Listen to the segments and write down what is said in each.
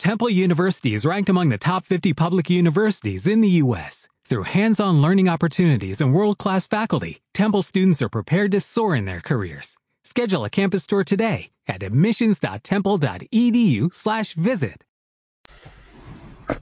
Temple University is ranked among the top 50 public universities in the U.S. Through hands-on learning opportunities and world-class faculty, Temple students are prepared to soar in their careers. Schedule a campus tour today at admissions.temple.edu/visit.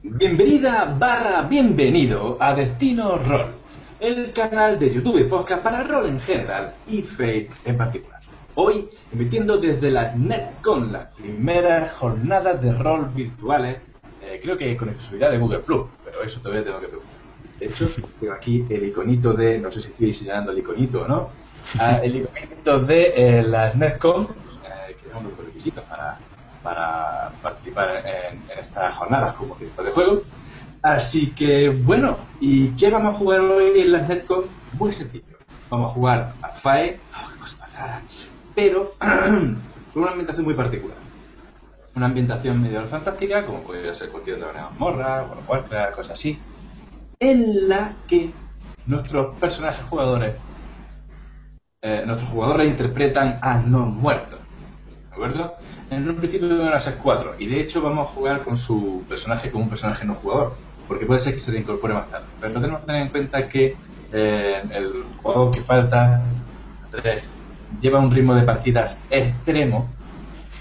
Bienvenida barra bienvenido a Destino Roll, el canal de YouTube y podcast para rol en general y Fate en particular. Hoy emitiendo desde las NetCon, las primeras jornadas de rol virtuales, eh, creo que con exclusividad de Google Plus, pero eso todavía tengo que preguntar. De hecho, tengo aquí el iconito de, no sé si estoy señalando el iconito o no, ah, el iconito de eh, las NetCon, eh, que son los requisitos para, participar en, en estas jornadas como director de juego. Así que, bueno, ¿y qué vamos a jugar hoy en las NetCon? Muy sencillo. Vamos a jugar a FAE, oh, qué cosa más rara, pero con una ambientación muy particular. Una ambientación medio fantástica, como podría ser cualquier otra una mazmorra, Warcraft, cosas así, en la que nuestros personajes jugadores, eh, nuestros jugadores interpretan a no muertos. ¿De acuerdo? En un principio van a ser cuatro, y de hecho vamos a jugar con su personaje como un personaje no jugador, porque puede ser que se le incorpore más tarde. Pero tenemos que tener en cuenta que eh, el juego que falta, lleva un ritmo de partidas extremo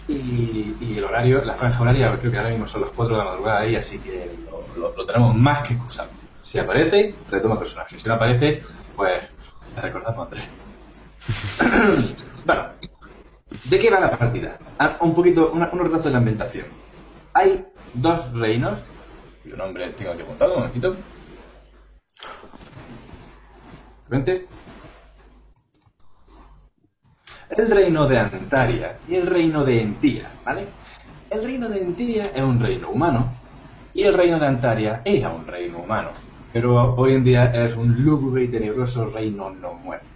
y, y el horario, la franja horaria, creo que ahora mismo son las 4 de la madrugada ahí, así que lo, lo- lo tenemos más que excusable. Si aparece, retoma personaje. Si no aparece, pues te recordamos Andrés. bueno, ¿de qué va la partida? Ah, un poquito, una, un retraso de la ambientación. Hay dos reinos, cuyo nombre tengo aquí apuntado, un momentito. Vente. El reino de Antaria y el reino de Entía, ¿vale? El reino de Entía es un reino humano y el reino de Antaria era un reino humano, pero hoy en día es un lúgubre y tenebroso reino no muerto,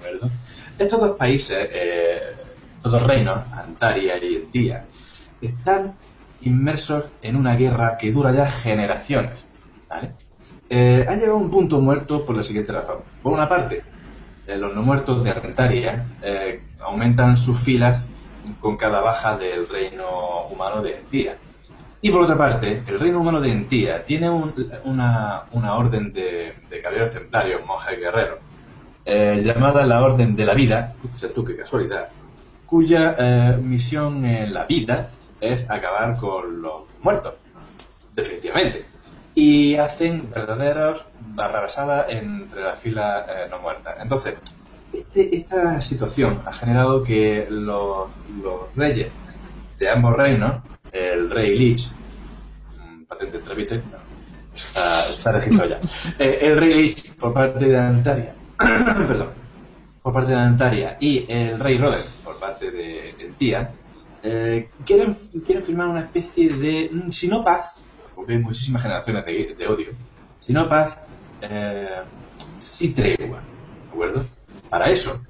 ¿de acuerdo? Estos dos países, eh, estos dos reinos, Antaria y Entía, están inmersos en una guerra que dura ya generaciones, ¿vale? Eh, han llegado a un punto muerto por la siguiente razón. Por una parte, los no muertos de Argentaria eh, aumentan sus filas con cada baja del reino humano de Entía. Y por otra parte, el reino humano de Entía tiene un- una, orden de, caballeros templarios, monjes guerreros, eh, llamada la Orden de la Vida, qué casualidad, cuya eh, misión en la vida es acabar con los muertos, definitivamente. Y hacen verdaderos barrabasadas entre las filas eh, no muertas. Entonces, este- esta situación ha generado que los, los reyes de ambos reinos, el rey Lich, patente no, está, está registrado ya, Eh, el rey Lich por parte de Antaria, perdón, por parte de Antaria y el rey Roder por parte de Entía, eh, quieren, quieren firmar una especie de, si no paz, porque hay muchísimas generaciones de, de odio, si no paz, eh, sí tregua, ¿de acuerdo? Para eso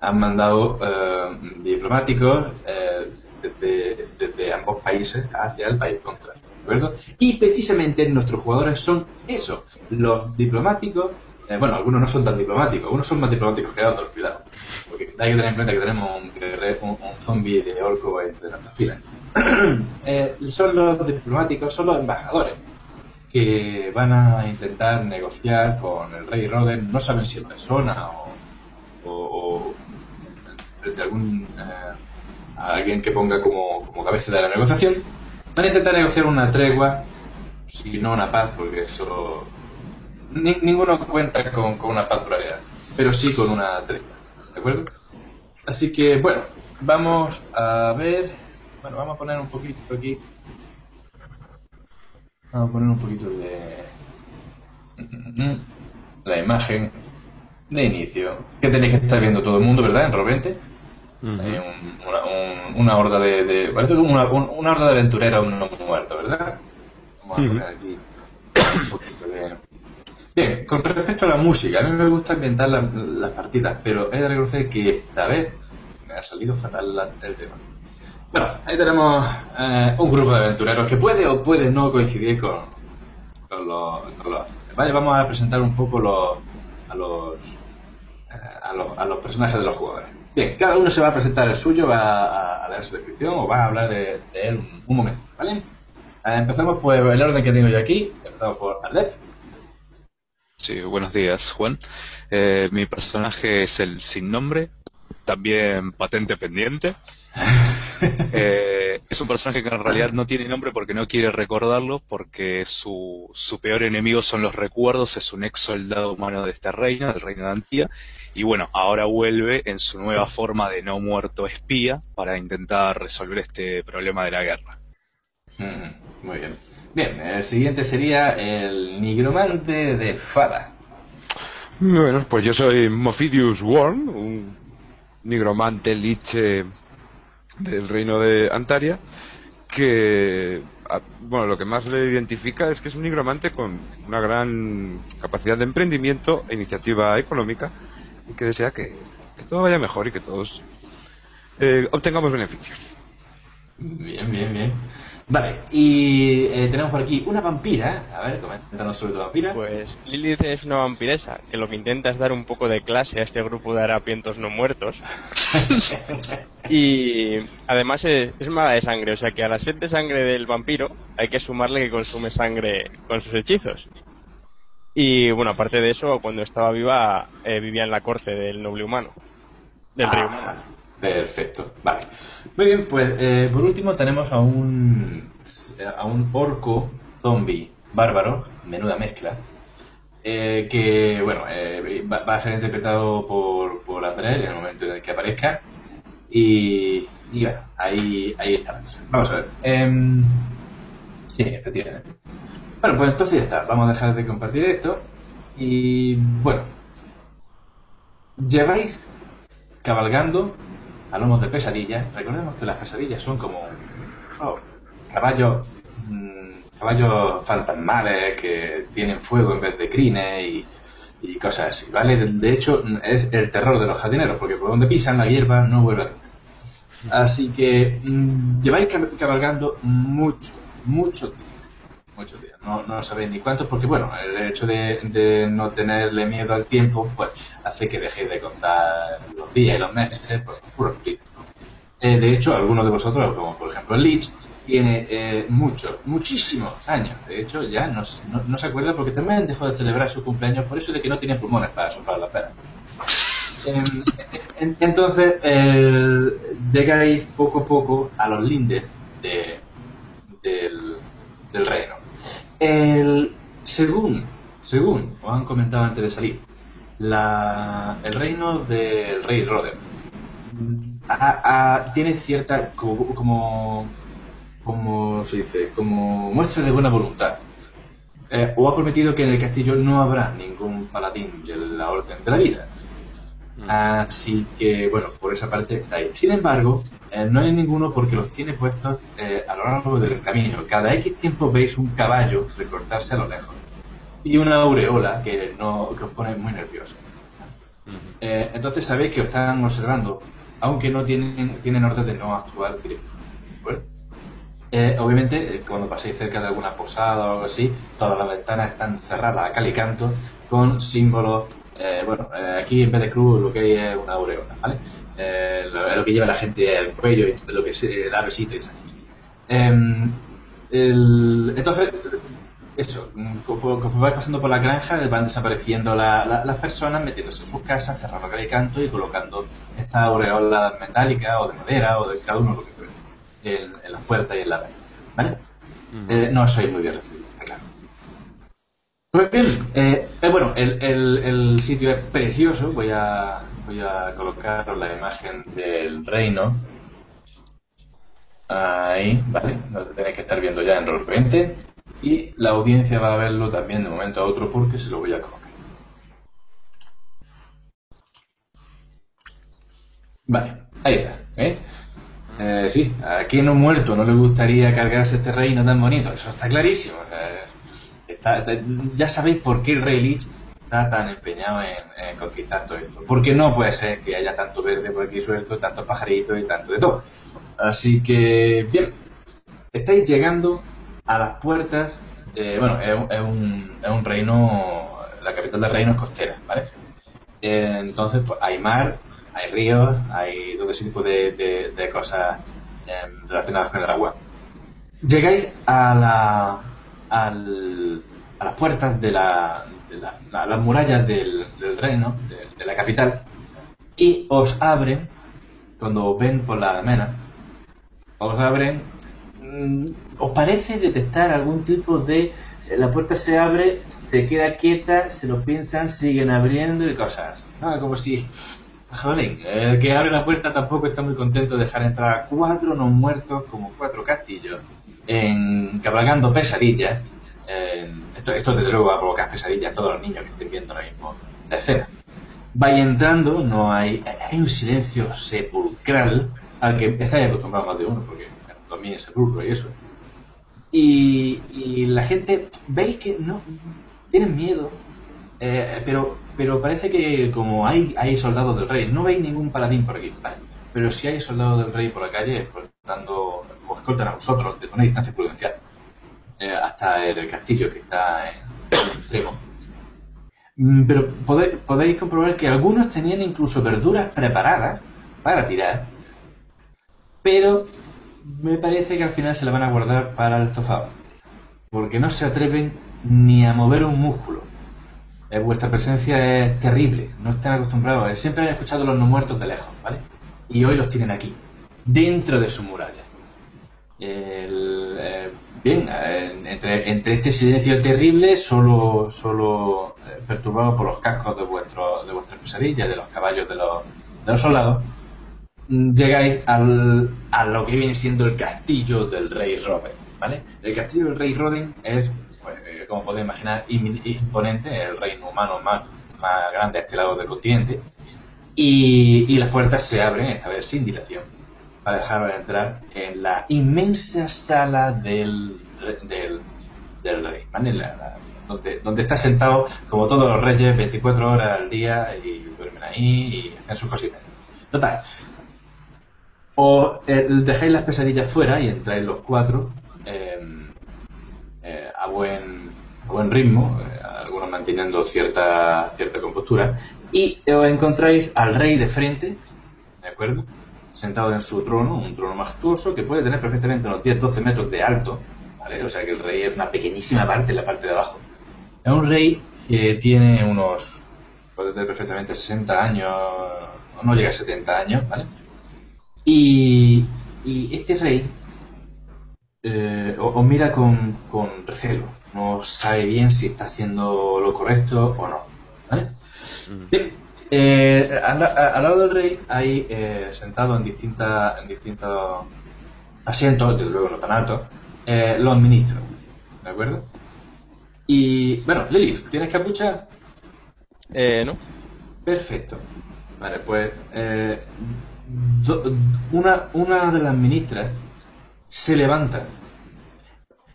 han mandado eh, diplomáticos eh, desde, desde ambos países hacia el país contrario, ¿de acuerdo? Y precisamente nuestros jugadores son eso, los diplomáticos, eh, bueno, algunos no son tan diplomáticos, algunos son más diplomáticos que otros, cuidado. Porque hay que tener en cuenta que tenemos un, zombie de orco entre nuestras filas. Eh, son los diplomáticos, son los embajadores que van a intentar negociar con el rey Roden, no saben si en persona o, o, o a algún eh, alguien que ponga como, como cabeza de la negociación, van a intentar negociar una tregua, si no una paz, porque eso ni- ninguno cuenta con, con una duradera, pero sí con una tregua, ¿de acuerdo? Así que bueno, vamos a ver, bueno, vamos a poner un poquito aquí Vamos a poner un poquito de la imagen de inicio que tenéis que estar viendo todo el mundo, ¿verdad? En Robente. Hay un- una, un- una horda de, de- parece como una, un- una horda de aventureros no muertos, ¿verdad? Vamos a poner aquí un poquito de Bien, con respecto a la música, a mí me gusta la- las partidas, pero he de reconocer que esta vez me ha salido fatal la- el tema. Bueno, ahí tenemos eh, un grupo de aventureros que puede o puede no coincidir con, con los, con actores. Vale, vamos a presentar un poco los, a, los, eh, a, los, a los personajes de los jugadores. Bien, cada uno se va a presentar el suyo, va a, a leer su descripción o va a hablar de, él un, un momento, ¿vale? Eh, empezamos por el orden que tengo yo aquí. Empezamos por Arlet. Sí, buenos días, Juan. Eh, mi personaje es el sin nombre, también patente pendiente. Eh, es un personaje que en realidad no tiene nombre porque no quiere recordarlo, porque su, su peor enemigo son los recuerdos, es un ex soldado humano de este reino, del reino de Antía, y bueno, ahora vuelve en su nueva forma de no muerto espía para intentar resolver este problema de la guerra. Mm, muy bien. Bien, el siguiente sería el nigromante de Fada. Bueno, pues yo soy Mophidius Worm, un nigromante liche del reino de Antaria, que, bueno, lo que más le identifica es que es un nigromante con una gran capacidad de emprendimiento e iniciativa económica y que desea que, todo vaya mejor y que todos eh, obtengamos beneficios. Bien, bien, bien. Vale, y eh, tenemos por aquí una vampira. A ver, coméntanos sobre tu vampira. Pues Lilith es una vampiresa que lo que intenta es dar un poco de clase a este grupo de harapientos no muertos. y además es, es, maga de sangre, o sea que a la sed de sangre del vampiro hay que sumarle que consume sangre con sus hechizos. Y bueno, aparte de eso, cuando estaba viva eh, vivía en la corte del noble humano, del rey humano. Perfecto, vale. Muy bien, pues eh, por último tenemos a un a un orco zombie bárbaro, menuda mezcla, eh, que bueno eh, va, a ser interpretado por, por Andrés en el momento en el que aparezca y, y bueno, ahí, ahí está Vamos a ver. Em, sí, efectivamente. Bueno, pues entonces ya está. Vamos a dejar de compartir esto. Y bueno, lleváis cabalgando a lomos de pesadillas. Recordemos que las pesadillas son como oh, caballos mmm, caballos fantasmales que tienen fuego en vez de crines y, cosas así, ¿vale? De hecho, es el terror de los jardineros, porque por donde pisan la hierba no vuelve a Así que mmm, lleváis cabalgando mucho, mucho tiempo muchos días. No, no sabéis ni cuántos, porque bueno, el hecho de, de, no tenerle miedo al tiempo, pues hace que dejéis de contar los días y los meses, pues. Eh, de hecho, algunos de vosotros, como por ejemplo Lich, tiene eh, muchos, muchísimos años. De hecho, ya no, no, no, se acuerda porque también dejó de celebrar su cumpleaños por eso de que no tiene pulmones para soplar la pera. Eh, entonces, llegáis poco a poco a los lindes de, del reino. El, según, según os han comentado antes de salir, la, el reino del rey Roder tiene cierta como, como, como se dice, como muestra de buena voluntad. Eh, o ha prometido que en el castillo no habrá ningún paladín de la orden de la vida. Mm. Así que, bueno, por esa parte está ahí. Sin embargo, eh, no hay ninguno porque los tiene puestos eh, a lo largo del camino. Cada X tiempo veis un caballo recortarse a lo lejos. Y una aureola que, no, que os pone muy nervioso. Eh, entonces sabéis que os están observando, aunque no tienen, tienen orden de no actuar directamente. obviamente, cuando paséis cerca de alguna posada o algo así, todas las ventanas están cerradas a cal y canto con símbolos eh, bueno, eh, aquí en vez de cruz lo que hay es una aureola, ¿vale? Eh, lo, lo, que lleva la gente al cuello y lo que se da besito y esas el, entonces, eso, conforme vais pasando por la granja, van desapareciendo la, la, las personas, metiéndose en sus casas, cerrando el canto y colocando esta aureola metálica o de madera o de cada uno lo que quiera en, en las puertas y en la pared, ¿vale? -huh. no soy muy bien recibido, está claro. Pues bien, eh, eh, bueno, el, el, el, sitio es precioso. Voy a, voy a colocar la imagen del reino. Ahí, vale, lo tenéis que estar viendo ya en Roll 20. Y la audiencia va a verlo también de momento a otro porque se lo voy a colocar. Vale, ahí está. ¿eh? Eh, sí, a quien no muerto no le gustaría cargarse este reino tan bonito. Eso está clarísimo. Eh, ya sabéis por qué el Rey está tan empeñado en, conquistar todo esto. Porque no puede ser que haya tanto verde por aquí suelto, tantos pajaritos y tanto de todo. Así que, bien, estáis llegando a las puertas. Bueno, es, un, es un reino, la capital del reino es costera, ¿vale? Entonces, pues hay mar, hay ríos, hay todo ese tipo de, de, de cosas eh, relacionadas con el agua. Llegáis a la, al, a las puertas de, la, las murallas del, reino, de, la capital, y os abren, cuando ven por la mena, os abren, mm, os parece detectar algún tipo de, la puerta se abre, se queda quieta, se lo piensan, siguen abriendo y cosas. Como si, jolín, el que abre la puerta tampoco está muy contento de dejar entrar a cuatro no muertos como cuatro castillos, en, cabalgando pesadillas. Eh, esto, esto desde luego va a provocar pesadillas a todos los niños que estén viendo ahora mismo la escena. Vais entrando, no hay, hay un silencio sepulcral al que estáis acostumbrados más de uno, porque también es sepulcro y eso. Y, y la gente, veis que no, tienen miedo, eh, pero, pero parece que como hay, hay soldados del rey, no veis ningún paladín por aquí. Pero si hay soldados del rey por la calle, escoltando, os escoltan a vosotros desde una distancia prudencial eh, hasta el castillo que está en, el extremo. Mm, Pero podéis, podéis comprobar que algunos tenían incluso verduras preparadas para tirar, pero me parece que al final se la van a guardar para el estofado, porque no se atreven ni a mover un músculo. Eh, vuestra presencia es terrible, no están acostumbrados, eh, siempre han escuchado los no muertos de lejos, ¿vale? Y hoy los tienen aquí, dentro de su muralla. El, eh, bien, entre, entre este silencio terrible, solo, eh, perturbado por los cascos de, vuestro, de vuestras pesadillas, de los caballos de los, de los soldados, mm, llegáis al, a lo que viene siendo el castillo del rey Roden, ¿vale? El castillo del rey Roden es, pues, eh, como podéis imaginar, im- imponente, el reino humano más, grande a este lado del continente, y, y las puertas se abren, esta sin dilación, para dejaros entrar en la inmensa sala del, del, rey, ¿vale? Donde, donde está sentado, como todos los reyes, 24 horas al día y duermen ahí y hacen sus cositas. Total, o eh, dejáis las pesadillas fuera y entráis los cuatro eh, eh, a, buen, a buen ritmo, eh, algunos manteniendo cierta, cierta compostura, y os encontráis al rey de frente, ¿de acuerdo? Sentado en su trono, un trono majestuoso que puede tener perfectamente unos 10-12 metros de alto, ¿vale? O sea que el rey es una pequeñísima parte en la parte de abajo. Es un rey que tiene unos, puede tener perfectamente 60 años, no llega a 70 años, ¿vale? Y, y este rey eh, os mira con, con recelo. No sabe bien si está haciendo lo correcto o no. ¿vale? Bien, eh, al, lado del rey hay eh, sentado en, distintas en distintos asientos, desde luego no tan altos, eh, los ministros. ¿De acuerdo? Y bueno, Lilith, ¿tienes capucha? Eh, ¿no? Perfecto. Vale, pues eh, do- una, una de las ministras se levanta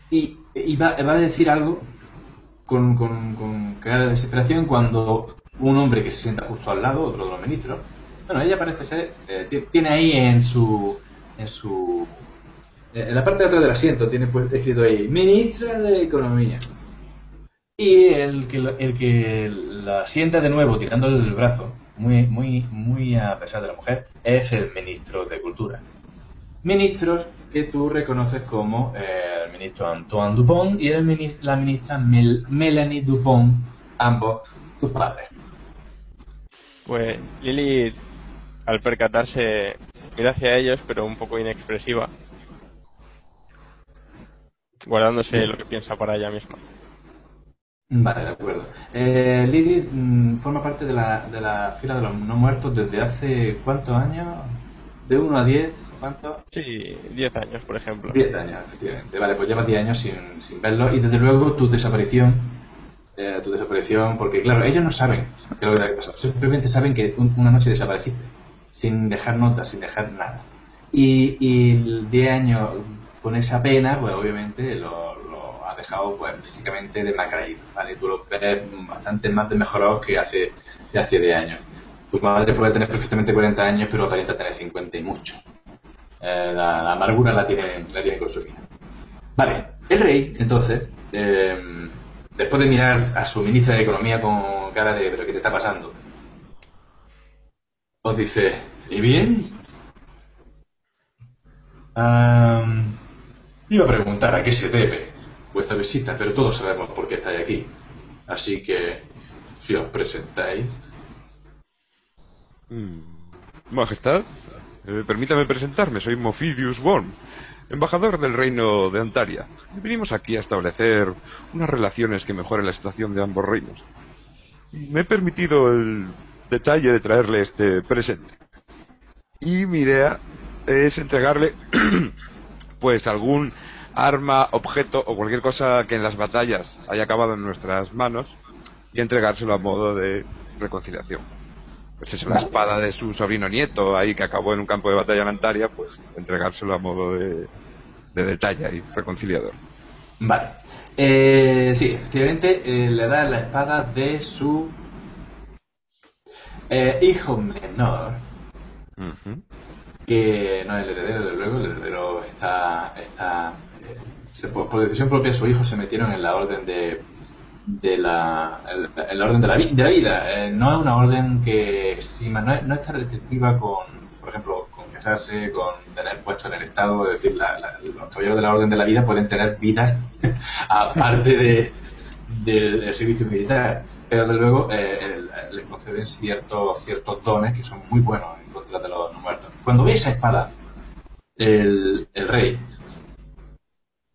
y, y va, va a decir algo con, con, con cara de desesperación cuando un hombre que se sienta justo al lado, otro de los ministros, bueno, ella parece ser, eh, ti- tiene ahí en su, en su, eh, en la parte de atrás del asiento, tiene pues, escrito ahí, ministra de Economía. Y el que, el que la sienta de nuevo tirándole el brazo, muy, muy, muy a pesar de la mujer, es el ministro de Cultura. Ministros que tú reconoces como eh, el ministro Antoine Dupont y el la ministra Mel- Melanie Dupont, ambos tus padres. Pues Lily, al percatarse, mira hacia ellos, pero un poco inexpresiva, guardándose lo que piensa para ella misma. Vale, de acuerdo. Eh, Lily mm, forma parte de la, de la fila de los no muertos desde hace cuántos años? ¿De 1 a 10? ¿Cuántos? Sí, 10 años, por ejemplo. 10 años, efectivamente. Vale, pues llevas 10 años sin, sin verlo y desde luego tu desaparición, eh, tu desaparición, porque claro, ellos no saben qué es lo que ha pasado. Simplemente saben que un- una noche desapareciste, sin dejar notas, sin dejar nada. Y, el 10 años con esa pena, pues obviamente lo, lo ha dejado pues físicamente demacraído, ¿vale? Tú lo ves bastante más desmejorados que hace, que hace 10 años. Tu madre puede tener perfectamente 40 años, pero aparenta tener 50 y mucho. Eh, la, la amargura la tiene, la tiene consumida. Vale, el rey, entonces, eh, después de mirar a su ministra de Economía con cara de ¿pero qué te está pasando? Os dice, ¿y bien? Iba a preguntar a qué se debe vuestra visita, pero todos sabemos por qué estáis aquí. Así que, si os presentáis. Mm, Majestad, eh, permítame presentarme, soy Mofidius Worm, embajador del reino de Antaria. Vinimos aquí a establecer unas relaciones que mejoren la situación de ambos reinos. Me he permitido el detalle de traerle este presente. Y mi idea es entregarle pues algún arma, objeto o cualquier cosa que en las batallas haya acabado en nuestras manos y entregárselo a modo de reconciliación. Pues eso, la espada de su sobrino nieto ahí que acabó en un campo de batalla en Antaria, pues entregárselo a modo de, de detalle y reconciliador. Vale. Eh, sí, efectivamente, eh, le da la espada de su eh, hijo menor, que no es el heredero, desde luego, el heredero está. está se- por, por decisión propia, su hijo se metieron en la orden de. De la, la orden de la, de la vida. Eh, no es una orden que sí, no es, no es restrictiva con, por ejemplo, con casarse, con tener puesto en el Estado, es decir, la- los caballeros de la orden de la vida pueden tener vidas aparte de, del, servicio militar. Pero desde luego eh, el- les conceden ciertos, ciertos dones que son muy buenos en contra de los no muertos. Cuando ve esa espada, el, el rey,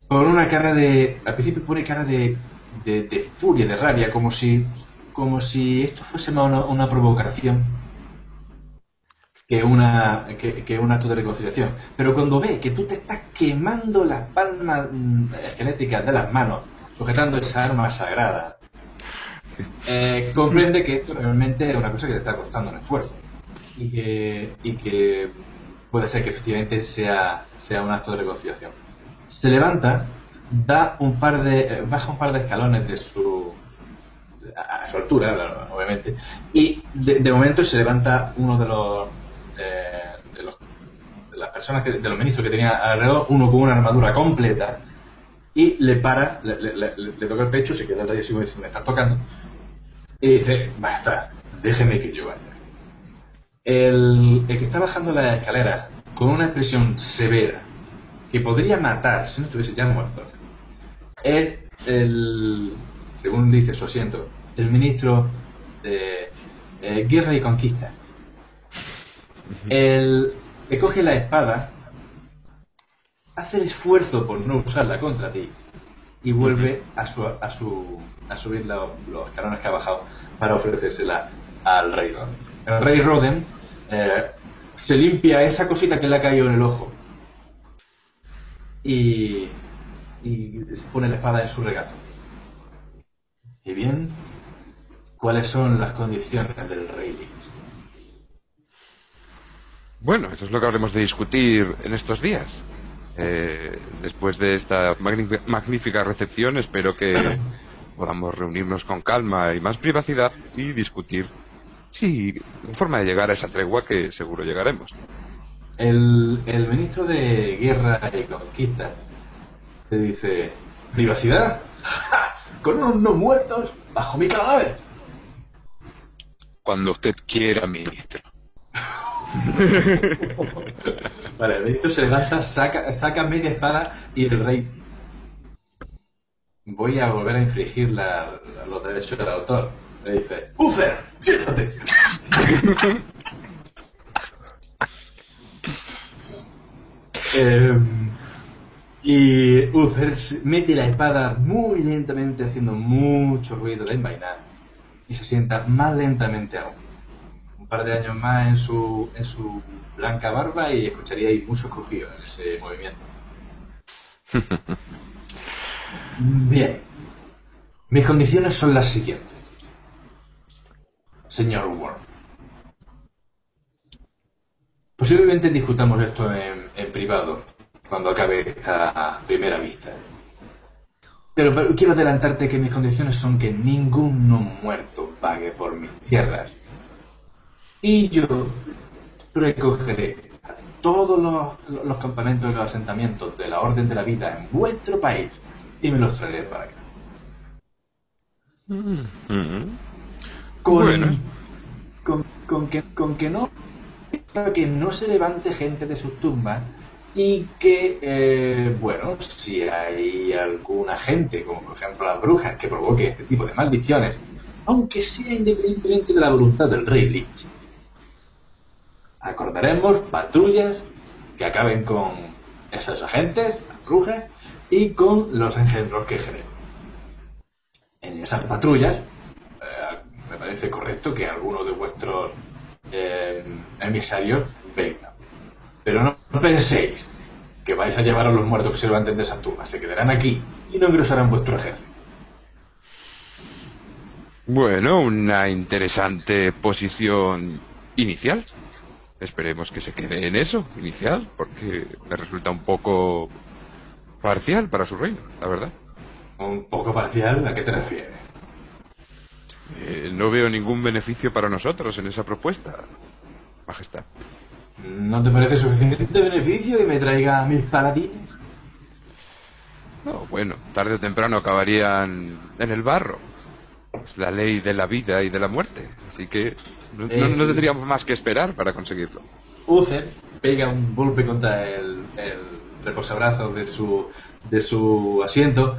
con una cara de. Al principio pone cara de, de, de furia, de rabia, como si, como si esto fuese más una, una provocación que, una, que, que un acto de reconciliación. Pero cuando ve que tú te estás quemando las palmas mm, esqueléticas de las manos, sujetando esa arma sagrada, eh, comprende que esto realmente es una cosa que te está costando un esfuerzo y que, y que puede ser que efectivamente sea, sea un acto de reconciliación. Se levanta, da un par de, eh, baja un par de escalones de su, a, su altura, obviamente, y de, momento se levanta uno de los, eh, de los de las personas que, de los ministros que tenía alrededor, uno con una armadura completa, y le para, le, le- le- toca el pecho, se queda ahí así como dice, me está tocando, y dice, basta, déjeme que yo vaya. El, el que está bajando la escalera con una expresión severa, que podría matar si no estuviese ya muerto, es el, según dice su asiento, el ministro de eh, Guerra y Conquista. El que coge la espada hace el esfuerzo por no usarla contra ti y vuelve a, su, a, su, a subir los, los escalones que ha bajado para ofrecérsela al rey Roden. El rey Roden eh, se limpia esa cosita que le ha caído en el ojo y, y pone la espada en su regazo. Y bien, ¿cuáles son las condiciones del rey? Bueno, eso es lo que habremos de discutir en estos días. Eh, después de esta magnífica, recepción, espero que podamos reunirnos con calma y más privacidad y discutir si en forma de llegar a esa tregua que seguro llegaremos. El, el ministro de Guerra y Conquista te dice, ¿privacidad? ¡Ja! Con unos no muertos bajo mi cadáver. Cuando usted quiera, ministro. Vale, el ministro se levanta, saca, saca media espada y el rey... Voy a volver a infringir la- la- los derechos del autor. Le dice, ¡Uther! ¡Siéntate! Em, y Uther mete la espada muy lentamente, haciendo mucho ruido de envainar, y se sienta más lentamente aún. Un par de años más en su, en su blanca barba y escucharíais muchos crujidos en ese movimiento. Bien. Mis condiciones son las siguientes. Señor Warren. Posiblemente discutamos esto en, en privado cuando acabe esta primera vista. Pero, pero quiero adelantarte que mis condiciones son que ningún no muerto pague por mis tierras. Y yo recogeré a todos los, los campamentos y los asentamientos de la Orden de la Vida en vuestro país y me los traeré para acá. Mm. Con, Bueno. con, con que, con que no para que no se levante gente de sus tumbas y que, eh, bueno, si hay alguna gente, como por ejemplo las brujas, que provoque este tipo de maldiciones, aunque sea independientemente de la voluntad del rey Lich, acordaremos patrullas que acaben con esos agentes, las brujas, y con los engendros que generen. En esas patrullas, eh, me parece correcto que alguno de vuestros eh, emisarios venga. Pero no, no penséis que vais a llevar a los muertos que se levanten de esa tumba. Se quedarán aquí y no ingresarán vuestro ejército. Bueno, una interesante posición inicial. Esperemos que se quede en eso, inicial, porque me resulta un poco parcial para su reino, la verdad. Un poco parcial, ¿a qué te refieres? Eh, no veo ningún beneficio para nosotros en esa propuesta, Majestad. ¿No te parece suficiente beneficio y me traiga mis paladines? No, bueno, tarde o temprano acabarían en el barro. Es la ley de la vida y de la muerte. Así que no, no- no Eh, tendríamos más que esperar para conseguirlo. Uther pega un golpe contra el, el reposabrazos de su, de su asiento.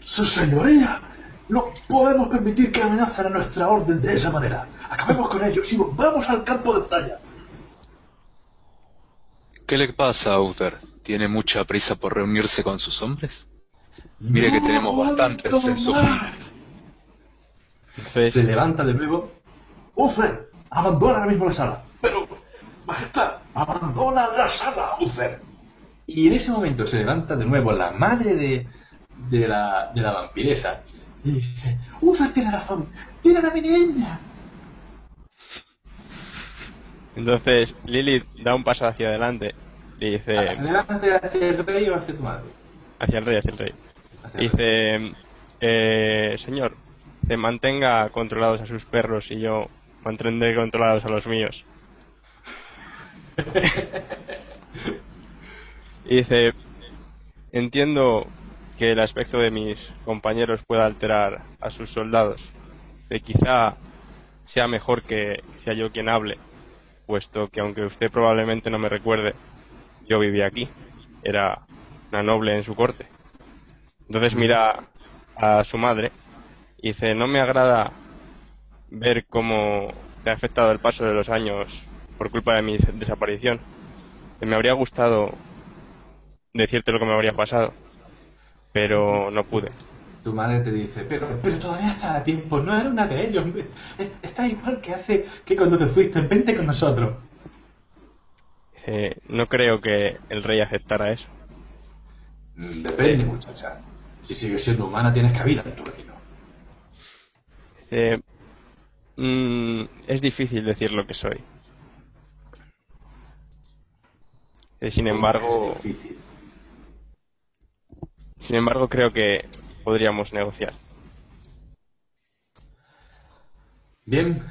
¡Su señoría! No podemos permitir que amenacen a nuestra orden de esa manera. Acabemos con ellos y vamos al campo de batalla. ¿Qué le pasa a Uther? ¿Tiene mucha prisa por reunirse con sus hombres? Mire que tenemos bastantes en su fila. Se levanta de nuevo. Uther, abandona ahora mismo la sala. Pero, majestad, abandona la sala, Uther. Y en ese momento se levanta de nuevo la madre de, de, la, de la vampiresa y dice, Uther tiene razón, tiene a mi niña. entonces Lilith da un paso hacia adelante dice Adelante hacia el rey o hacia tu madre. hacia el rey, hacia el rey. Hacia el rey. Dice, eh, señor, que mantenga controlados a sus perros y yo mantendré controlados a los míos. y dice, entiendo que el aspecto de mis compañeros pueda alterar a sus soldados. Que quizá sea mejor que sea yo quien hable, puesto que aunque usted probablemente no me recuerde, yo vivía aquí. Era una noble en su corte. Entonces mira a su madre y dice, no me agrada ver cómo te ha afectado el paso de los años por culpa de mi desaparición. Me habría gustado decirte lo que me habría pasado, pero no pude. Tu madre te dice, pero, pero todavía está a tiempo, no era una de ellos. Está igual que hace que cuando te fuiste, vente con nosotros. Dice, no creo que el rey aceptara eso. Depende, muchacha. Si sigues siendo humana, tienes cabida en tu reino. Dice, "Mm, es difícil decir lo que soy. Dice, sin embargo, Es difícil. sin embargo creo que podríamos negociar. Bien,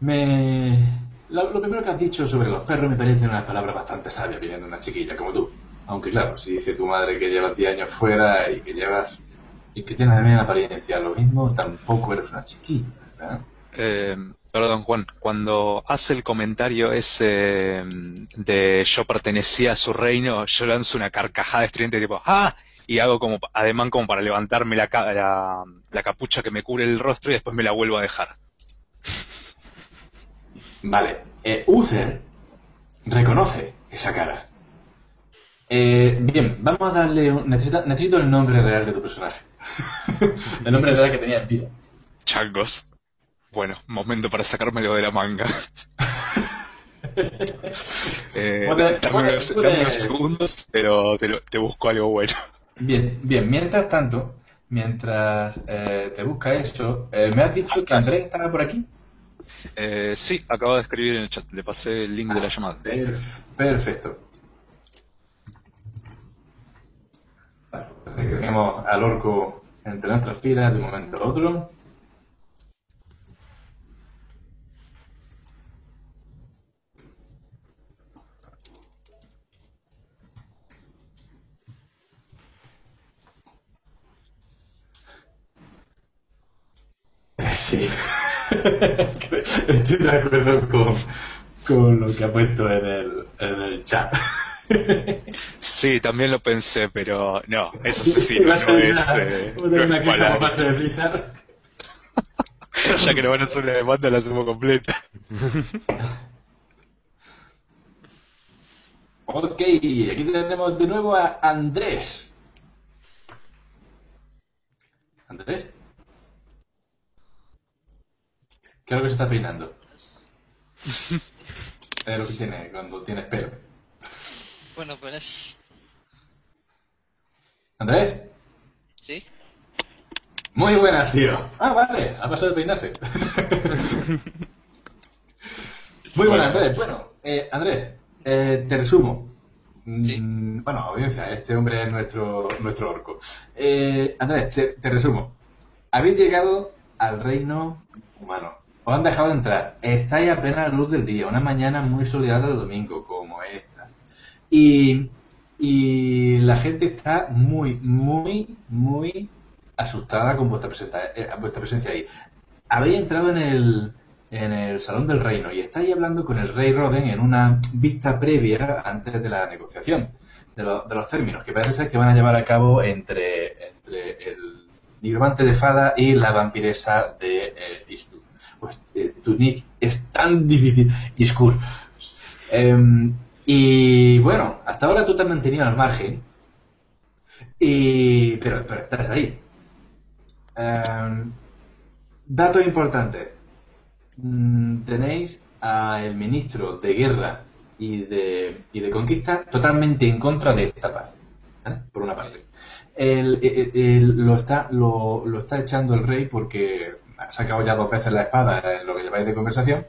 me... Lo, primero que has dicho sobre los perros me parece una palabra bastante sabia viniendo una chiquilla como tú. Aunque claro, si dice tu madre que llevas 10 años fuera y que llevas... y que tienes la misma apariencia, lo mismo, tampoco eres una chiquilla, ¿verdad? Eh, perdón, Juan, cuando hace el comentario ese mm, de yo pertenecía a su reino, yo lanzo una carcajada estridente tipo ¡ah! y hago como ademán como para levantarme la, la, la capucha que me cubre el rostro y después me la vuelvo a dejar. Vale, eh, Uther reconoce esa cara. Eh, bien, vamos a darle un... necesita- necesito el nombre real de tu personaje. el nombre real que tenía en vida. Changos. Bueno, momento para sacármelo de la manga. eh, dame, unos, puede- dame unos segundos, pero te, lo- te busco algo bueno. Bien, bien, mientras tanto, mientras eh, te busca eso, eh, me has dicho que Andrés estaba por aquí. Eh, sí, acabo de escribir en el chat, le pasé el link de la llamada. Per- perfecto. Vale, tenemos al orco entre nuestras filas de un momento a otro. Sí. Estoy de acuerdo con, con lo que ha puesto en el, en el chat. Sí, también lo pensé, pero no, es asesino, Vas a no es... una- eh, una- queja por parte de Blizzard. Ya que no van a hacer una demanda, la sumo completa. Ok, aquí tenemos de nuevo a Andrés. ¿Andrés? ¿Qué es lo que se está peinando? Es lo que tiene cuando tienes pelo. Bueno, pues. ¿Andrés? ¿Sí? Muy buenas, tío. Ah, vale, ha pasado de peinarse. Muy buenas, Andrés. Bueno, eh, Andrés, eh, te resumo. Sí. Mm, Bueno, audiencia, este hombre es nuestro, nuestro orco. Eh, Andrés, te, te resumo. Habéis llegado al reino humano. Os han dejado entrar. Estáis a plena luz del día, una mañana muy soleada de domingo, como esta. Y, la gente está muy, muy, muy asustada con vuestra, presenta- eh, vuestra presencia ahí. Habéis entrado en el, en el Salón del Reino y estáis hablando con el rey Roden en una vista previa antes de la negociación de, lo- de los términos que parece ser que van a llevar a cabo entre, el nigromante de Fada y la vampiresa de eh. Pues eh, tu nick es tan difícil, Iskur. Em, y bueno, hasta ahora tú te has mantenido al margen, y, pero, pero estás ahí. Em, datos importantes. Mm, tenéis al ministro de guerra y de, y de conquista totalmente en contra de esta paz. ¿vale? Por una parte. El- lo, está, lo, lo está echando el rey porque ha sacado ya dos veces la espada en lo que lleváis de conversación.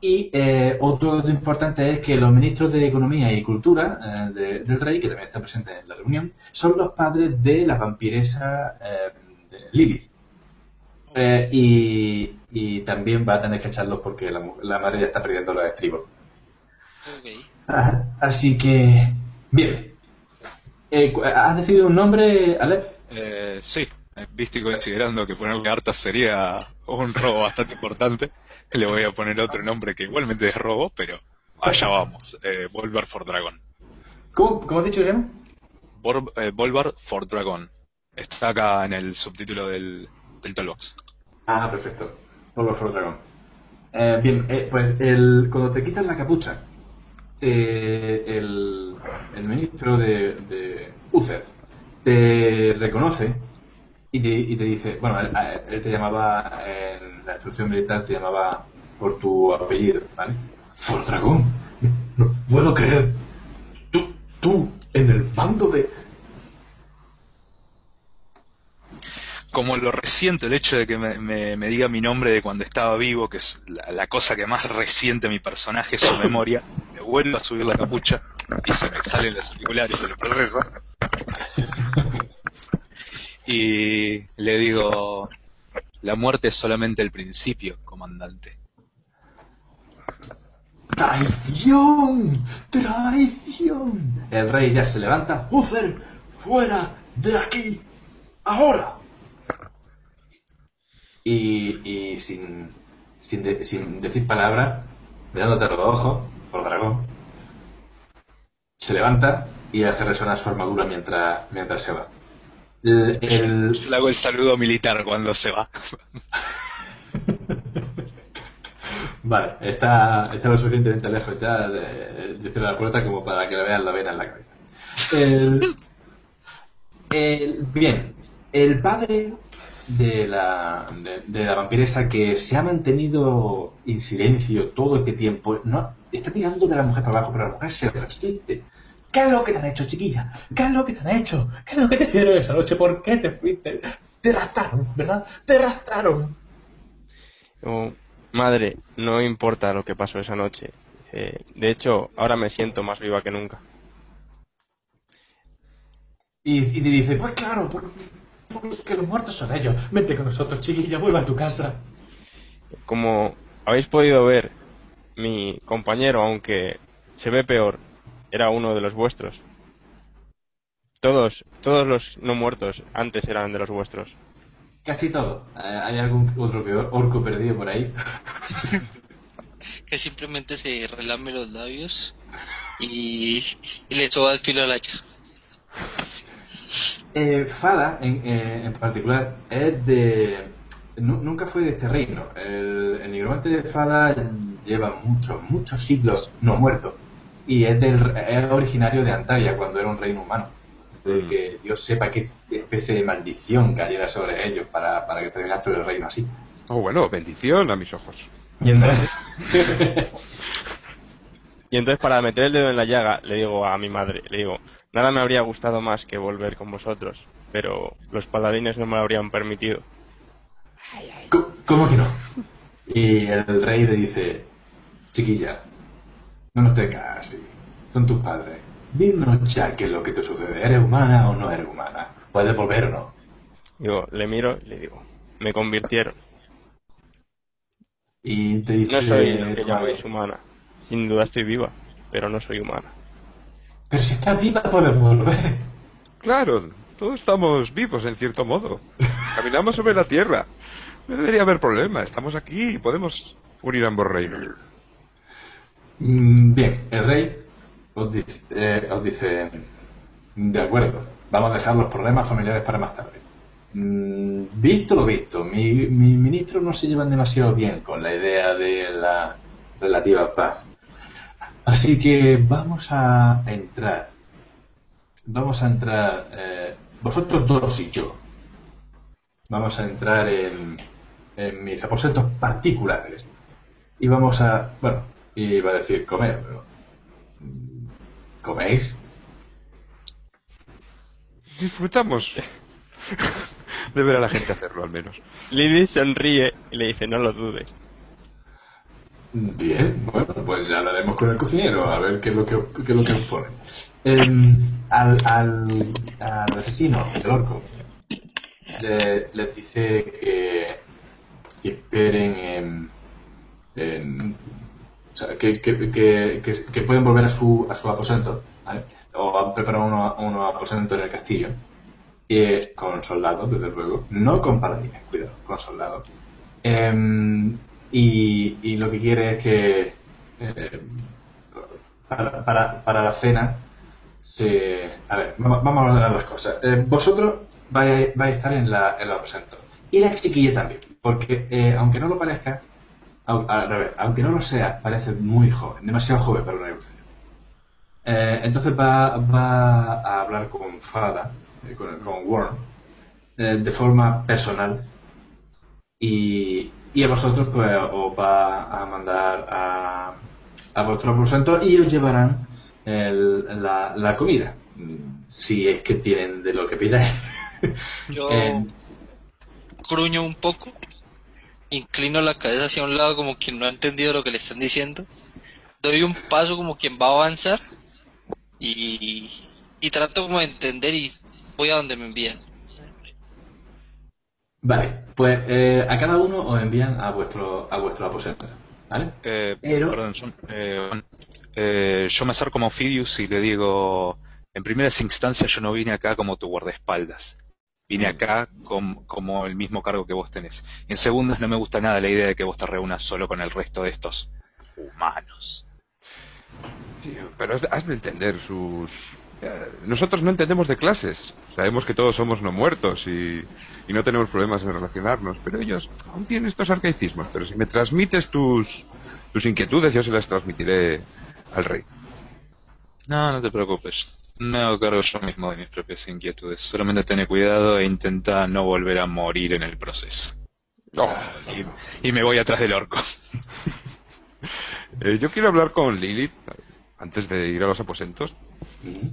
Y eh, otro dato importante es que los ministros de Economía y Cultura eh, de- del rey, que también están presentes en la reunión, son los padres de la vampiresa eh, de Lilith. Eh, y, y también va a tener que echarlos porque la, mu- la madre ya está perdiendo los estribos. Ah, Así que, bien. Eh, ¿Has decidido un nombre, Alep? Eh, sí, viste y considerando que ponerle hartas sería un robo bastante importante, le voy a poner otro nombre que igualmente es robo, pero allá vamos. Eh, Volvar for Dragon. ¿Cómo, cómo has dicho que se llama? Bor- eh, Volvar for Dragon. Está acá en el subtítulo del, del Toolbox. Ah, perfecto. Volver for Dragon. Eh, bien, eh, pues el, cuando te quitas la capucha, el, el ministro de, de Uther te reconoce y te, y te dice, bueno, él, te llamaba en la instrucción militar, te llamaba por tu apellido, ¿vale? For Dragon. No puedo creer. Tú, tú, en el bando de... Como lo resiento el hecho de que me, me- me diga mi nombre de cuando estaba vivo, que es la, la cosa que más resiente mi personaje, es su memoria, me vuelvo a subir la capucha y se me salen los auriculares en el proceso. Y le digo, la muerte es solamente el principio, comandante. ¡Traición! ¡Traición! El rey ya se levanta. ¡Uther! ¡Fuera de aquí! ¡Ahora! Y, y sin, sin, de- sin decir palabra, mirándote a los ojos, por dragón, se levanta y hace resonar su armadura mientras, mientras se va. El- el- Le hago el saludo militar cuando se va. Vale, está, está lo suficientemente lejos ya de, de la puerta como para que le vean la vena en la cabeza. El, el- bien, el padre de la, de, de la vampiresa que se ha mantenido en silencio todo este tiempo, no está tirando de la mujer para abajo, pero la mujer se resiste. ¿Qué es lo que te han hecho, chiquilla? ¿Qué es lo que te han hecho? ¿Qué es lo que te hicieron esa noche? ¿Por qué te fuiste? Te rastraron, ¿verdad? Te rastraron. Como, madre, no importa lo que pasó esa noche. Eh, de hecho, ahora me siento más viva que nunca. Y, y te dice, pues claro, por- porque los muertos son ellos. Vente con nosotros, chiquilla, vuelva a tu casa. Como habéis podido ver, mi compañero, aunque se ve peor, era uno de los vuestros. Todos, todos los no muertos antes eran de los vuestros. Casi todo. Eh, ¿Hay algún otro peor orco perdido por ahí? Que simplemente se relame los labios. y, y le soba el filo al hacha. Eh, Fada, en, eh, en particular, es de. nu- nunca fue de este reino. El, el nigromante de Fada lleva muchos, muchos siglos no muerto. Y es, del, es originario de Antaria, cuando era un reino humano. De Mm. que Dios sepa qué especie de maldición cayera sobre ellos para, para que todo el reino así. Oh, bueno, bendición a mis ojos. Y entonces, y entonces para meter el dedo en la llaga, le digo a mi madre, le digo, nada me habría gustado más que volver con vosotros, pero los paladines no me lo habrían permitido. ¿Cómo, cómo que no? Y el rey le dice, chiquilla, no nos tengas así, son tus padres. Dinos ya qué es lo que te sucede, ¿eres humana o no eres humana? ¿Puedes volver o no? Digo, le miro y le digo, me convirtieron. Y te dice, No soy lo que llamáis humana. Sin duda estoy viva, pero no soy humana. pero si estás viva puedes volver. Claro, todos estamos vivos en cierto modo. Caminamos sobre la tierra. No debería haber problema. Estamos aquí y podemos unir ambos reinos. Mm, Bien, el rey os dice, eh, os dice, de acuerdo, vamos a dejar los problemas familiares para más tarde. Mm, Visto lo visto, mi, mis ministros no se llevan demasiado bien con la idea de la relativa paz. Así que vamos a entrar. Vamos a entrar, eh, vosotros dos y yo. Vamos a entrar en, en mis aposentos particulares. Y vamos a, bueno, iba a decir comer, pero... ¿Coméis? Disfrutamos de ver a la gente hacerlo, al menos. Lily sonríe y le dice, no lo dudes. Bien, bueno, pues ya hablaremos con el cocinero a ver qué es lo que, qué es lo que os pone. Em, al, al, al asesino, el orco, le- les dice que, que esperen en, que, pueden volver a su, a su aposento. O han preparado unos uno aposentos en el castillo, eh, con soldados, desde luego, no con paladines, cuidado, con soldados. Em, y, y lo que quiere es que eh, para, para, la cena se... A ver, vamos, a ordenar las cosas. Eh, vosotros vais, vais a estar en la, en la aposento. Y la chiquilla también, porque eh, aunque no lo parezca, aunque no lo sea, parece muy joven, demasiado joven para una negociación. Eh, entonces va, va a hablar con Fada, eh, con, con Worm, eh, de forma personal. Y, y a vosotros pues os va a mandar a, a vuestro aposento y os llevarán el- la, la comida. Si es que tienen de lo que pidáis. Yo gruño un poco, inclino la cabeza hacia un lado como quien no ha entendido lo que le están diciendo, doy un paso como quien va a avanzar y, y trato como de entender y voy a donde me envían. vale pues eh, a cada uno os envían a vuestro a vuestro aposento vale Eh, Pero- Perdón, John. Eh. Eh, yo me acerco como Fidius y le digo, en primeras instancias yo no vine acá como tu guardaespaldas. Vine acá com- como el mismo cargo que vos tenés. En segundas no me gusta nada la idea de que vos te reúnas solo con el resto de estos humanos. Sí, pero has de, has de entender sus... eh, nosotros no entendemos de clases. Sabemos que todos somos no muertos y, y no tenemos problemas en relacionarnos, pero ellos aún tienen estos arcaicismos. Pero si me transmites tus, tus inquietudes, yo se las transmitiré al rey. No, no te preocupes. Me hago cargo yo mismo de mis propias inquietudes. Solamente ten cuidado e intenta no volver a morir en el proceso. Oh, Y, y me voy atrás del orco. eh, yo quiero hablar con Lilith antes de ir a los aposentos,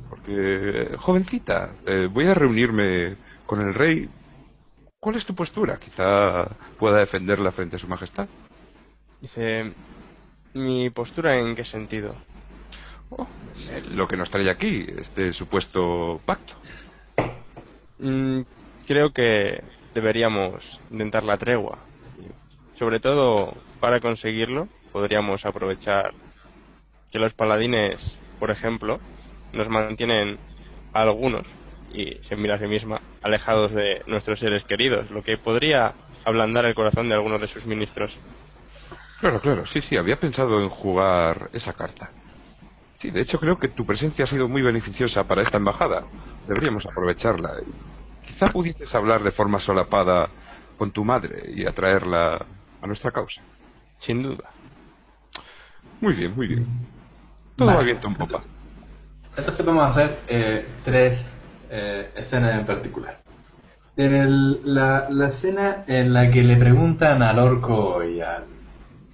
porque, eh, jovencita, eh, voy a reunirme con el rey. ¿Cuál es tu postura? Quizá pueda defenderla frente a su majestad. Dice, ¿mi postura en qué sentido? Oh, lo que nos trae aquí, este supuesto pacto. Mm, creo que deberíamos intentar la tregua. Sobre todo, para conseguirlo, podríamos aprovechar que los paladines, por ejemplo, nos mantienen a algunos, y se mira a sí misma, alejados de nuestros seres queridos, lo que podría ablandar el corazón de algunos de sus ministros. Claro, claro, sí, sí, había pensado en jugar esa carta. Sí, de hecho creo que tu presencia ha sido muy beneficiosa para esta embajada. Deberíamos aprovecharla. Quizá pudieses hablar de forma solapada con tu madre y atraerla a nuestra causa. Sin duda. Muy bien, muy bien. Todo Vale. va viento en popa. Entonces vamos a hacer eh, tres eh, escenas en particular. El- la, la escena en la que le preguntan al orco y al,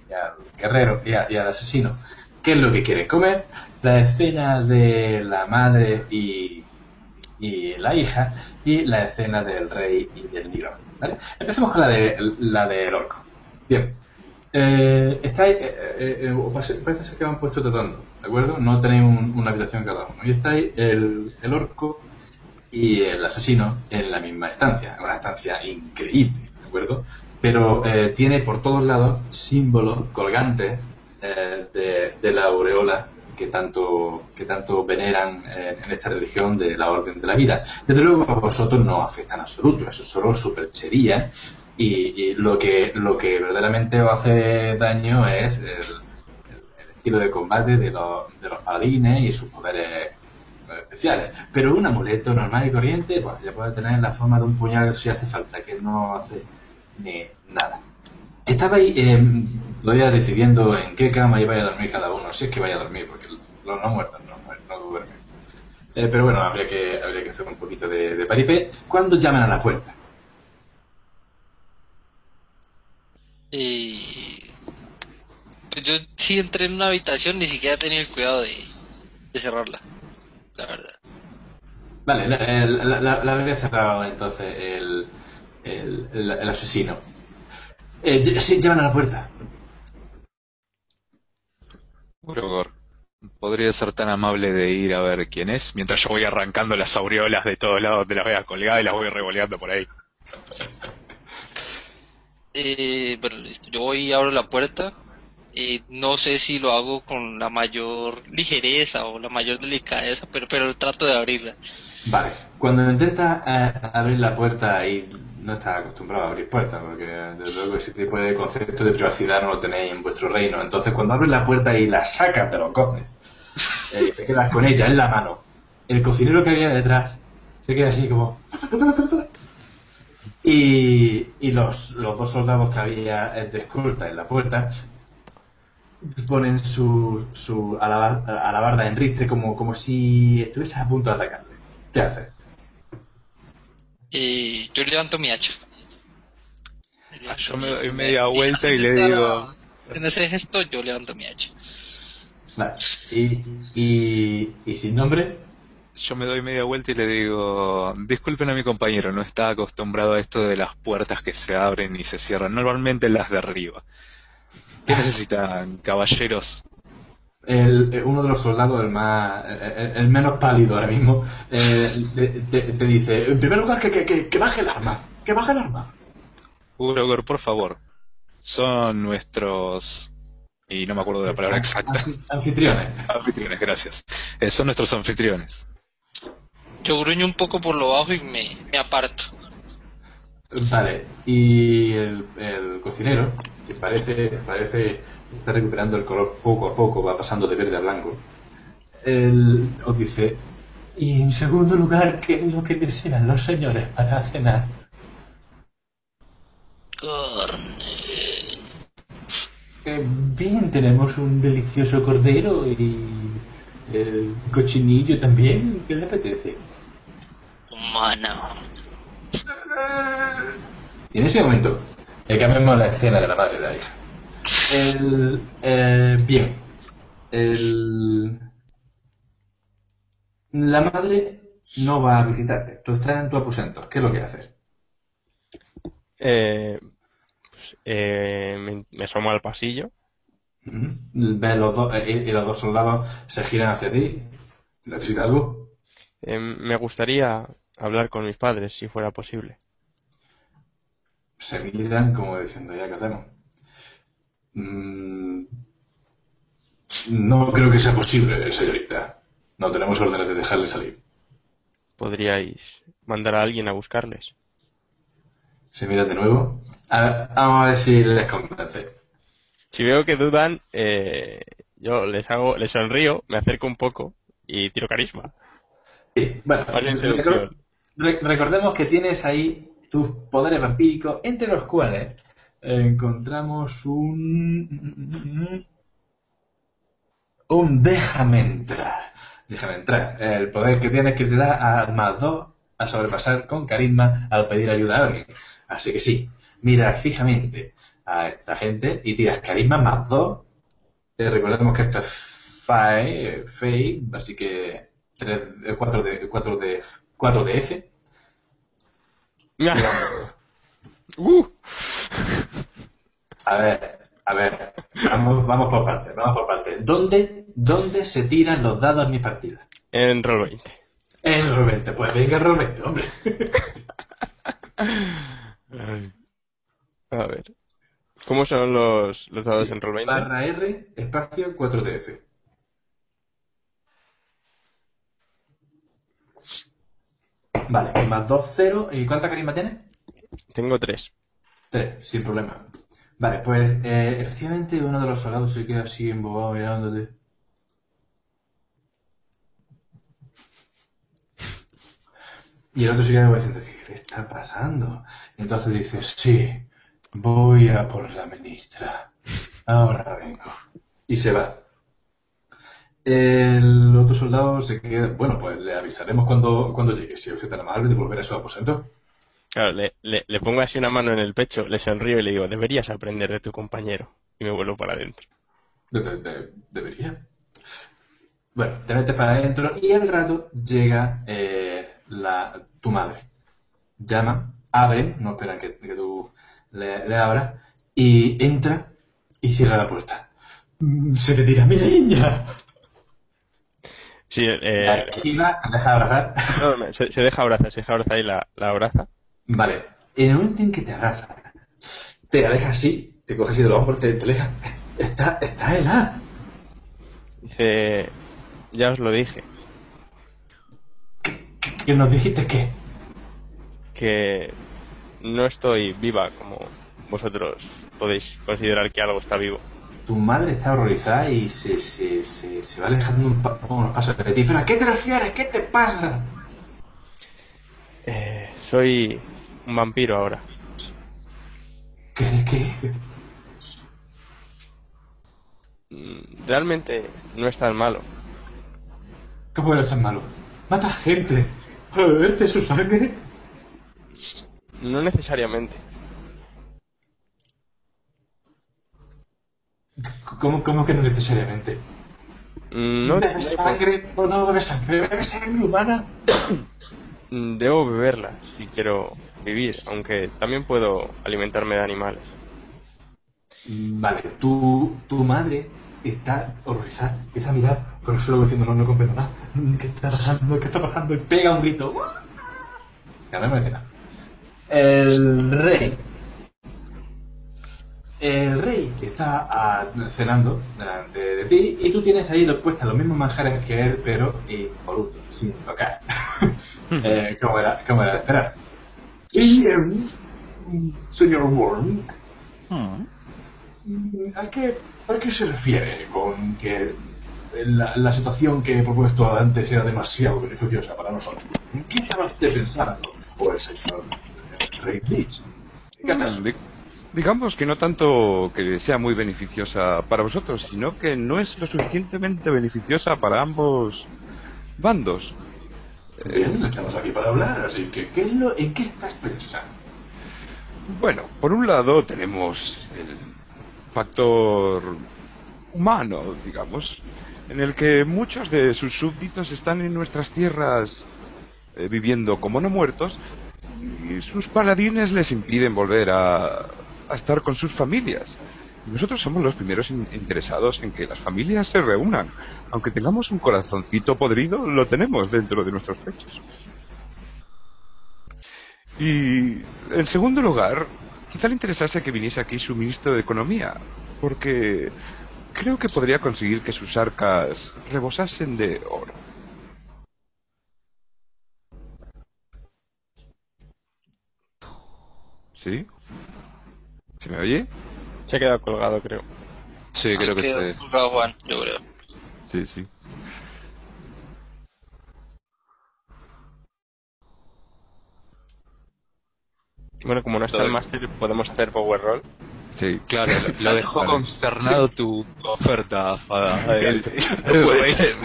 y al guerrero y, a- y al asesino qué es lo que quiere comer, la escena de la madre y, y la hija y la escena del rey y del libro. ¿vale? Empecemos con la, de, la del orco. Bien. Eh, estáis, eh, eh, eh, parece, parece ser que han puesto tratando, ¿de acuerdo? No tenéis un- una habitación cada uno. Y estáis el, el orco y el asesino en la misma estancia. Una estancia increíble, ¿de acuerdo? Pero eh, tiene por todos lados símbolos colgantes eh, de, la aureola que tanto, que tanto veneran eh, en esta religión de la orden de la vida. Desde luego a vosotros no afecta en absoluto, eso es solo superchería y, y lo que lo que verdaderamente os hace daño es el, estilo de combate de los, de los paladines y sus poderes eh, especiales. Pero un amuleto normal y corriente, pues ya puede tener la forma de un puñal si hace falta, que no hace ni nada. Estabais eh, lo ya decidiendo en qué cama iba a dormir cada uno, si es que vaya a dormir, porque los no muertos no, no duermen. Eh, pero bueno, habría que, habría que hacer un poquito de, de paripé. ¿Cuándo llaman a la puerta? Y pues yo sí entré en una habitación, ni siquiera tenía el cuidado de, de cerrarla, la verdad. Vale, la, la, la- la habría cerrado entonces el, el, el- el asesino. Eh, sí, llaman a la puerta. ¿Podría ser tan amable de ir a ver quién es? Mientras yo voy arrancando las aureolas de todos lados, te las voy a colgar y las voy revoleando por ahí. Eh, bueno, listo. Yo voy y abro la puerta. Eh, no sé si lo hago con la mayor ligereza o la mayor delicadeza, pero, pero trato de abrirla. Vale, cuando intenta eh, abrir la puerta y no está acostumbrado a abrir puertas, porque desde luego ese tipo de concepto de privacidad no lo tenéis en vuestro reino. Entonces, cuando abres la puerta y la sacas de los cojones, eh, te quedas con ella en la mano. El cocinero que había detrás se queda así como. Y, y los, los dos soldados que había de escolta en la puerta ponen su, su alaba- alabarda en ristre como, como si estuviese a punto de atacarle. ¿Qué hace? Eh, yo levanto mi hacha. Ah, yo me doy media vuelta y le digo- En ese gesto yo levanto mi hacha. Vale. Y, y, y sin nombre, Yo me doy media vuelta y le digo, disculpen a mi compañero, no está acostumbrado a esto de las puertas que se abren y se cierran, normalmente las de arriba. ¿Qué necesitan, caballeros? El, eh, uno de los soldados, el más el, el menos pálido ahora mismo, eh, te, te- te dice, en primer lugar, que, que, que, que baje el arma, que baje el arma. Urogor, por favor. Son nuestros... Y no me acuerdo de la palabra exacta. Anfi- Anfitriones. Anfitriones, gracias. Eh, son nuestros anfitriones. Yo gruño un poco por lo bajo y me, me aparto. Vale, y el, el cocinero, que parece, parece está recuperando el color poco a poco, va pasando de verde a blanco, él os dice, y en segundo lugar, ¿qué es lo que desean los señores para cenar? Carne. Eh, bien, tenemos un delicioso cordero y el cochinillo también, ¿qué le apetece? Humana. Y en ese momento, eh, cambiamos la escena de la madre y la hija. El, eh, bien, el, la madre no va a visitarte. Tú estás en tu aposento. ¿Qué es lo que haces? Eh, pues, eh, me, me asomo al pasillo. Ves los dos, eh, y los dos soldados se giran hacia ti. ¿Necesitas algo? Eh, me gustaría hablar con mis padres, si fuera posible. Se miran como diciendo, ¿ya qué hacemos? Mm, no creo que sea posible, señorita. No tenemos órdenes de dejarle salir. ¿Podríais mandar a alguien a buscarles? Se miran de nuevo. A vamos a ver si les convence. Si veo que dudan, eh, yo les hago, les sonrío, me acerco un poco y tiro carisma. Sí, bueno, recor- recordemos que tienes ahí tus poderes vampíricos, entre los cuales encontramos un... Un déjame entrar. Déjame entrar. El poder que tienes que te da a más dos a sobrepasar con carisma al pedir ayuda a alguien. Así que sí, mira fijamente a esta gente y tiras carisma más dos. Eh, recordemos que esto es FAE, FAE, así que 4 de 4 de 4 de F. Uh, A ver, a ver, vamos, vamos por partes, vamos por partes. ¿Dónde, ¿Dónde se tiran los dados en mi partida? en roll 20. En el roll 20, pues venga el roll 20, hombre. A ver. ¿Cómo son los, los dados Sí, en roll 20? Barra R, espacio 4 de F. Vale, más 2, 0. ¿Y cuánta carisma tienes? Tengo 3. 3, sin problema. Vale, pues eh, efectivamente uno de los soldados se queda así embobado mirándote. Y el otro se queda diciendo, ¿qué le está pasando? Entonces dice, sí, voy a por la ministra. Ahora vengo. Y se va. El otro soldado se queda, bueno, pues le avisaremos cuando, cuando llegue, si es tan amable de volver a su aposento. Claro, le, le, le pongo así una mano en el pecho, le sonrío y le digo, deberías aprender de tu compañero. Y me vuelvo para adentro. De- de- de- debería. Bueno, te metes para adentro y al rato llega eh, la, tu madre. Llama, abre, no esperan que, que tú le, le abras, y entra y cierra la puerta. Mm, Se te tira mi niña. Sí, eh, La esquiva, deja abrazar. no, no, se, se deja abrazar, se deja abrazar y la, la abraza. Vale, en el momento en que te abraza, te aleja así, te coge así de los hombros, te, te aleja. Está, está helada. Dice, ya os lo dije, Que nos dijiste que. que no estoy viva como vosotros podéis considerar que algo está vivo. Tu madre está horrorizada y se, se, se, se va alejando un pa- unos pasos de ti. ¿Pero a qué te refieres? ¿Qué te pasa? Eh, soy un vampiro ahora. ¿Qué? ¿Qué? Mm, Realmente no es tan malo. ¿Cómo eres tan malo? Mata gente para beberte su sangre. No necesariamente. ¿Cómo, cómo que no necesariamente? Mm, No, ¿Bebes sangre o no bebes sangre? ¿Bebes sangre humana? Mm, Debo beberla si quiero vivir, aunque también puedo alimentarme de animales. Vale, tu, tu madre está horrorizada. Empieza a mirar con el suelo diciendo, no, no comprendo nada. ¿Qué está pasando? ¿Qué está pasando? Y pega un grito. Cambiamos de escena. El rey. El rey está ah, cenando delante de ti y tú tienes ahí puestas los mismos manjares que él, pero sin tocar. eh, como, era, como era de esperar. Y, em, señor Worm, ¿A qué, ¿A qué se refiere con que la, la situación que he propuesto antes era demasiado beneficiosa para nosotros? ¿En qué estaba usted pensando? O el señor eh, Rey Bleach. ¿Qué acaso? Di- Digamos que no tanto que sea muy beneficiosa para vosotros, sino que no es lo suficientemente beneficiosa para ambos bandos. Bien, estamos aquí para hablar, así que ¿qué es lo, ¿en qué estás pensando? Bueno, por un lado tenemos el factor humano, digamos, en el que muchos de sus súbditos están en nuestras tierras eh, viviendo como no muertos y sus paladines les impiden volver a, a estar con sus familias. Nosotros somos los primeros in- interesados en que las familias se reúnan. Aunque tengamos un corazoncito podrido, lo tenemos dentro de nuestros pechos. Y en segundo lugar, quizá le interesase que viniese aquí su ministro de Economía, porque creo que podría conseguir que sus arcas rebosasen de oro. ¿Sí? ¿Se me oye? Se ha quedado colgado, creo. Sí, creo que sí. juzgado Juan, yo creo. Sí, sí. Bueno, como no está el máster, podemos hacer Power Roll. Sí. Claro, lo, lo dejó Vale. consternado tu oferta, Fada. El- el ser.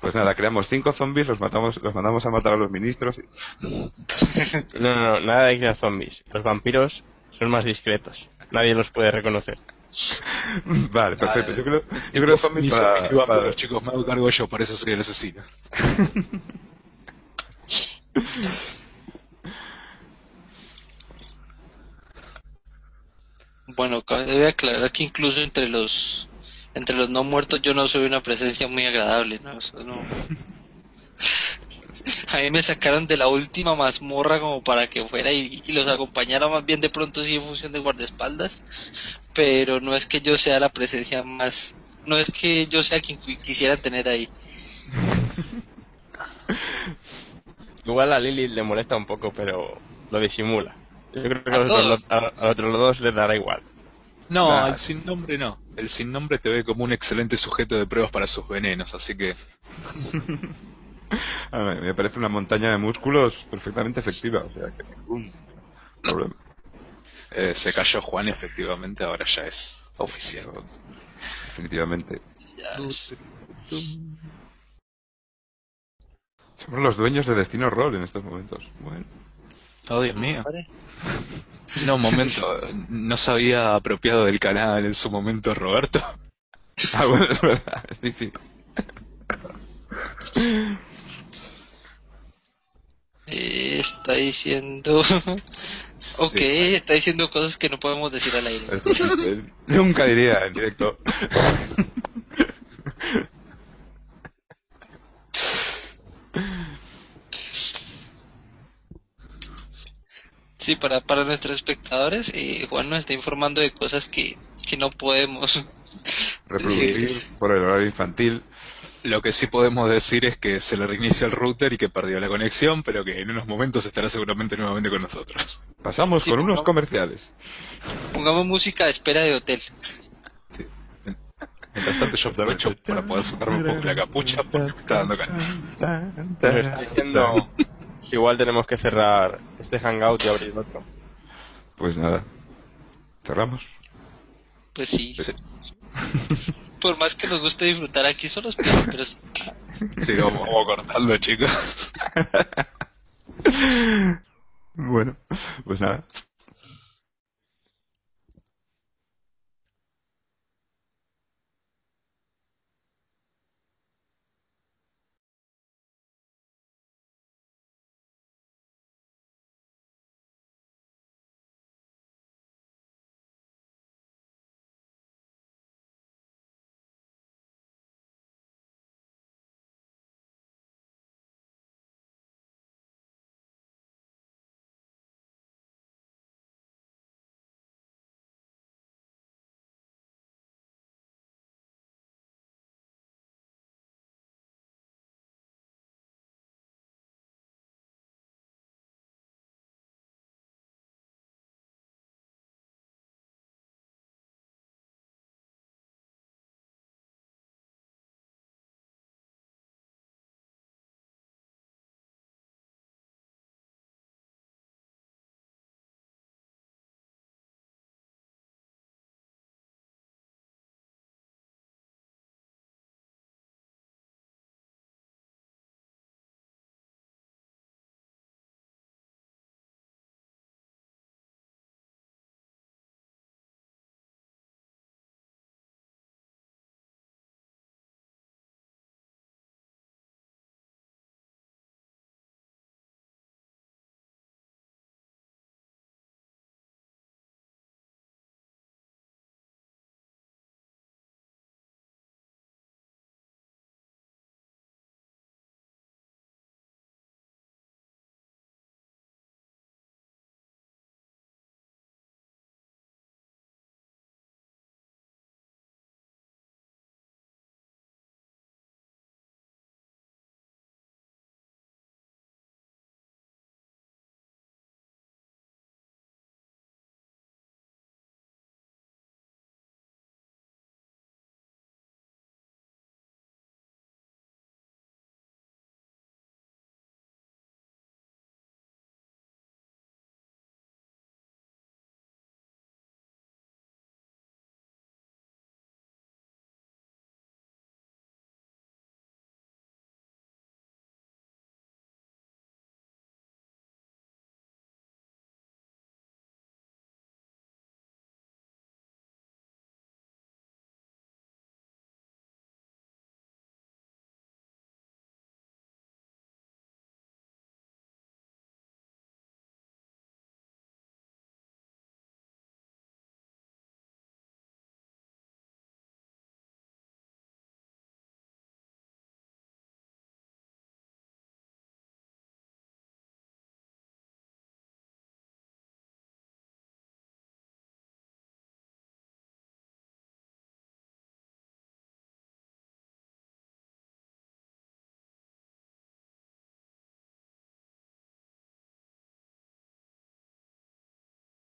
Pues nada, creamos cinco zombies, los matamos, los mandamos a matar a los ministros. y- No, no, no, nada de crear zombies. Los vampiros son más discretos. Nadie los puede reconocer. Vale, perfecto. Vale. Yo creo, yo creo Mis para, amigos, para- pero chicos, me hago cargo yo, por eso soy el asesino. Bueno, cabe aclarar que incluso entre los entre los no muertos yo no soy una presencia muy agradable, ¿no? Eso no- A mí me sacaron de la última mazmorra como para que fuera y, y los acompañara más bien de pronto sí en función de guardaespaldas, pero no es que yo sea la presencia más, no es que yo sea quien qui- quisiera tener ahí. Igual a Lily le molesta un poco, pero lo disimula. Yo creo que ¿A a los, otros, todos? a, a los otros dos les dará igual. No, al sin nombre no. El sin nombre te ve como un excelente sujeto de pruebas para sus venenos, así que ver, me parece una montaña de músculos perfectamente efectiva, o sea que ningún problema. eh, se cayó Juan efectivamente, ahora ya es oficial. Definitivamente. Ya, Somos los dueños de Destino Roll en estos momentos. Bueno. Oh, Dios mío. No, un momento. ¿No se había apropiado del canal en su momento Roberto? Ah, bueno, es verdad. Sí, sí. Está diciendo, ok, Sí. está diciendo cosas que no podemos decir al aire. Eso Nunca diría en directo. Sí, para, para nuestros espectadores, eh, Juan nos está informando de cosas que, que no podemos. Reproducir por el horario infantil. Lo que sí podemos decir es que se le reinicia el router y que perdió la conexión, pero que en unos momentos estará seguramente nuevamente con nosotros. Pasamos Sí, con por unos comerciales. Pongamos música de espera de hotel. Sí. Mientras tanto yo aprovecho para poder sacarme un poco la capucha porque me está dando calor. Diciendo que igual tenemos que cerrar este hangout y abrir otro. Pues nada. Cerramos. Pues sí. Sí. Por más que nos guste disfrutar aquí solos, pero, pero sí. Sí, vamos, vamos cortando, chicos. Bueno, pues nada.